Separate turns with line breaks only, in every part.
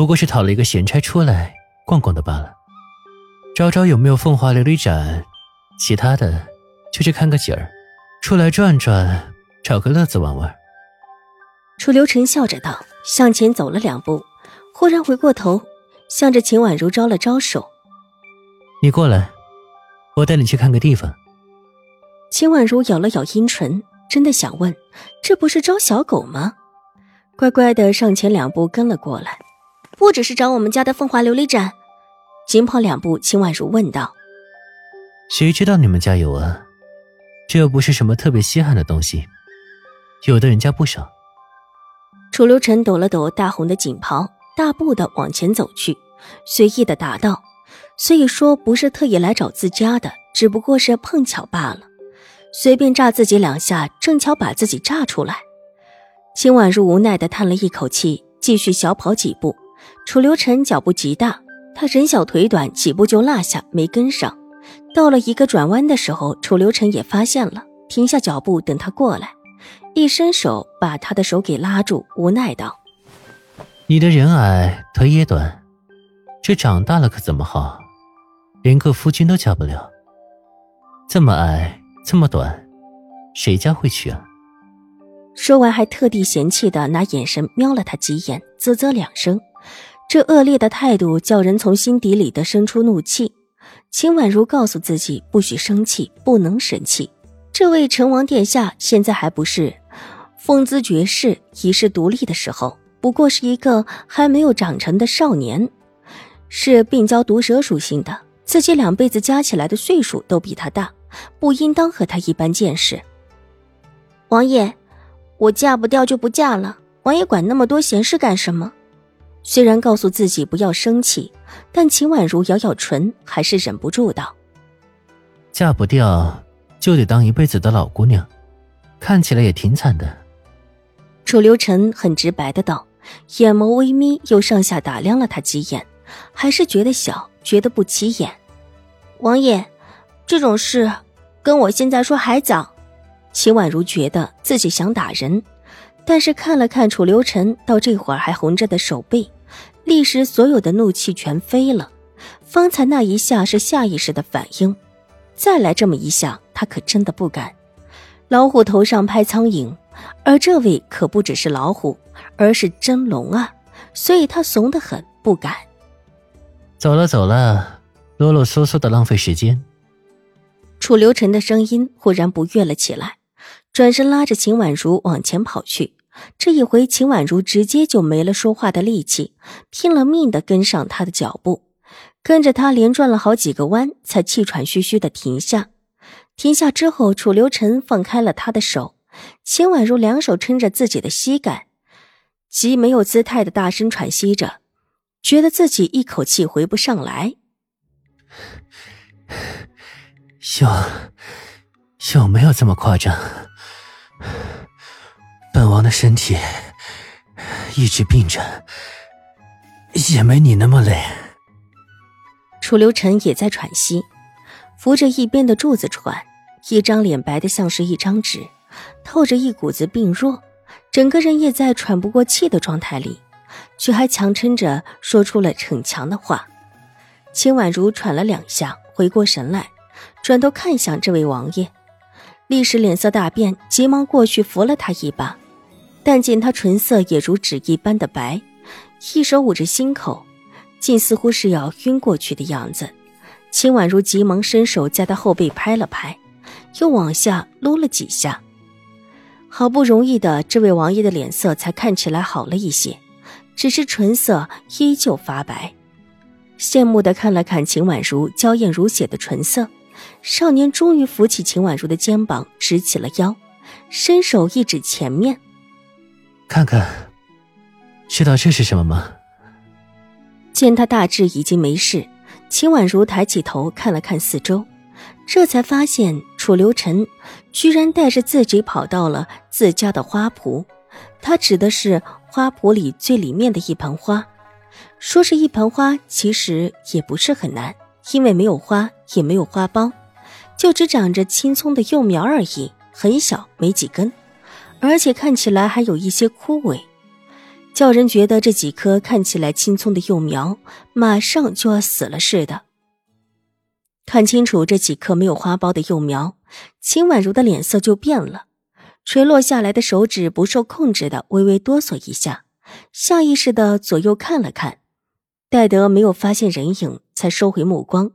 不过是讨了一个闲差出来逛逛的罢了，找找有没有凤华琉璃盏，其他的就去看个景儿，出来转转，找个乐子玩玩。
楚留臣笑着道，向前走了两步，忽然回过头，向着秦婉如招了招手：“
你过来，我带你去看个地方。”
秦婉如咬了咬阴唇，真的想问：这不是招小狗吗？乖乖的上前两步跟了过来。不只是找我们家的凤华琉璃盏，紧跑两步，秦婉如问道：“
谁知道你们家有啊？这又不是什么特别稀罕的东西，有的人家不少。”
楚留臣抖了抖大红的锦袍，大步的往前走去，随意的答道：“所以说不是特意来找自家的，只不过是碰巧罢了。随便炸自己两下，正巧把自己炸出来。”秦婉如无奈的叹了一口气，继续小跑几步。楚留臣脚步极大，他人小腿短，几步就落下，没跟上。到了一个转弯的时候，楚留臣也发现了，停下脚步等他过来，一伸手把他的手给拉住，无奈道：“
你的人矮腿也短，这长大了可怎么好？连个夫君都嫁不了。这么矮，这么短，谁家会娶啊？”
说完，还特地嫌弃的拿眼神瞄了他几眼，啧啧两声。这恶劣的态度叫人从心底里的生出怒气。秦婉如告诉自己不许生气，不能生气。这位成王殿下现在还不是风姿绝世、遗世独立的时候，不过是一个还没有长成的少年，是病娇毒舌属性的。自己两辈子加起来的岁数都比他大，不应当和他一般见识。王爷，我嫁不掉就不嫁了，王爷管那么多闲事干什么？虽然告诉自己不要生气，但秦婉如咬咬唇，还是忍不住道：“
嫁不掉就得当一辈子的老姑娘，看起来也挺惨的。”
楚留臣很直白的道，眼眸微眯，又上下打量了他几眼，还是觉得小，觉得不起眼。王爷，这种事跟我现在说还早。秦婉如觉得自己想打人。但是看了看楚留臣到这会儿还红着的手背，立时所有的怒气全飞了。方才那一下是下意识的反应，再来这么一下，他可真的不敢。老虎头上拍苍蝇，而这位可不只是老虎，而是真龙啊！所以他怂得很，不敢。
走了走了，啰啰嗦嗦的浪费时间。
楚留臣的声音忽然不悦了起来。转身拉着秦婉如往前跑去，这一回秦婉如直接就没了说话的力气，拼了命的跟上他的脚步，跟着他连转了好几个弯，才气喘吁吁的停下。停下之后，楚留臣放开了他的手，秦婉如两手撑着自己的膝盖，极没有姿态的大声喘息着，觉得自己一口气回不上来。
有有没有这么夸张？本王的身体一直病着，也没你那么累。
楚留臣也在喘息，扶着一边的柱子喘，一张脸白的像是一张纸，透着一股子病弱，整个人也在喘不过气的状态里，却还强撑着说出了逞强的话。秦婉如喘了两下，回过神来，转头看向这位王爷。立时脸色大变，急忙过去扶了他一把，但见他唇色也如纸一般的白，一手捂着心口，竟似乎是要晕过去的样子。秦婉如急忙伸手在他后背拍了拍，又往下撸了几下，好不容易的，这位王爷的脸色才看起来好了一些，只是唇色依旧发白。羡慕的看了看秦婉如娇艳如血的唇色。少年终于扶起秦婉如的肩膀，直起了腰，伸手一指前面：“
看看，知道这是什么吗？”
见他大致已经没事，秦婉如抬起头看了看四周，这才发现楚留臣居然带着自己跑到了自家的花圃。他指的是花圃里最里面的一盆花。说是一盆花，其实也不是很难，因为没有花，也没有花苞，就只长着青葱的幼苗而已，很小，没几根，而且看起来还有一些枯萎。叫人觉得这几棵看起来青葱的幼苗马上就要死了似的。看清楚这几棵没有花苞的幼苗，秦婉如的脸色就变了，垂落下来的手指不受控制的微微哆嗦一下，下意识的左右看了看，戴德没有发现人影，才收回目光。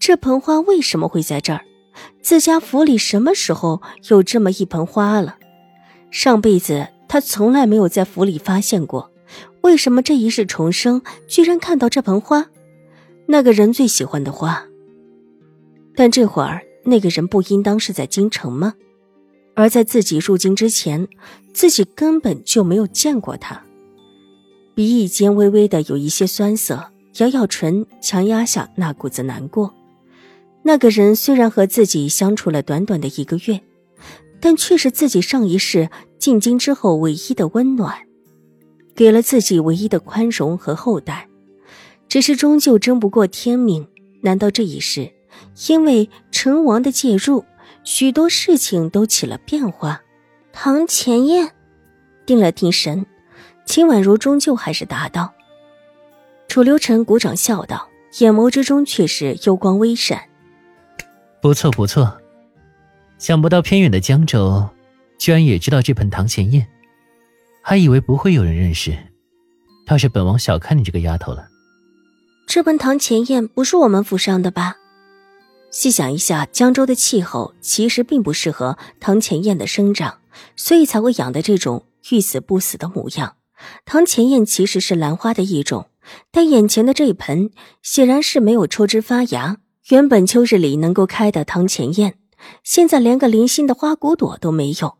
这盆花为什么会在这儿？自家府里什么时候有这么一盆花了？上辈子。他从来没有在府里发现过，为什么这一世重生，居然看到这盆花，那个人最喜欢的花。但这会儿那个人不应当是在京城吗？而在自己入京之前，自己根本就没有见过他。鼻翼间微微的有一些酸涩，咬咬唇，强压下那股子难过。那个人虽然和自己相处了短短的一个月。但却是自己上一世进京之后唯一的温暖，给了自己唯一的宽容和厚待。只是终究争不过天命，难道这一世因为成王的介入，许多事情都起了变化？唐前燕定了定神，秦婉如终究还是答道：“楚留臣鼓掌笑道，眼眸之中却是幽光微闪。
不错，不错。”想不到偏远的江州，居然也知道这盆堂前燕，还以为不会有人认识，倒是本王小看你这个丫头了。
这盆堂前燕不是我们府上的吧？细想一下，江州的气候其实并不适合堂前燕的生长，所以才会养的这种欲死不死的模样。堂前燕其实是兰花的一种，但眼前的这一盆显然是没有抽枝发芽。原本秋日里能够开的堂前燕。现在连个零星的花骨朵都没有，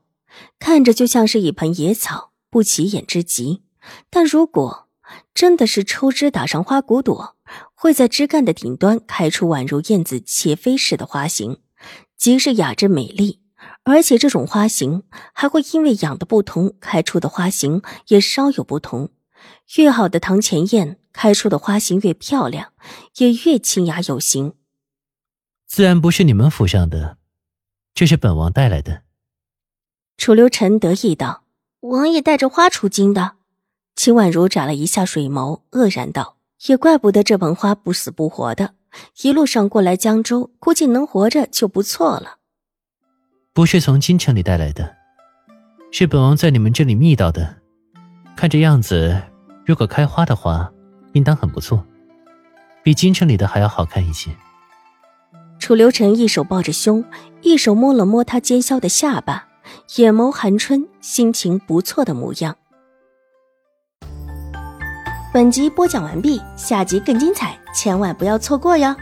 看着就像是一盆野草，不起眼之极。但如果真的是抽枝打上花骨朵，会在枝干的顶端开出宛如燕子斜飞似的花形，极是雅致美丽。而且这种花型还会因为养的不同，开出的花型也稍有不同。越好的堂前燕开出的花型越漂亮，也越清雅有型。
自然不是你们府上的。这是本王带来的。
楚留臣得意道：“王爷带着花出京的。”秦婉如眨了一下水眸，愕然道：“也怪不得这盆花不死不活的，一路上过来江州，估计能活着就不错了。”
不是从京城里带来的，是本王在你们这里觅到的。看这样子，如果开花的话，应当很不错，比京城里的还要好看一些。
楚留臣一手抱着胸，一手摸了摸他尖削的下巴，眼眸含春，心情不错的模样。本集播讲完毕，下集更精彩，千万不要错过哟。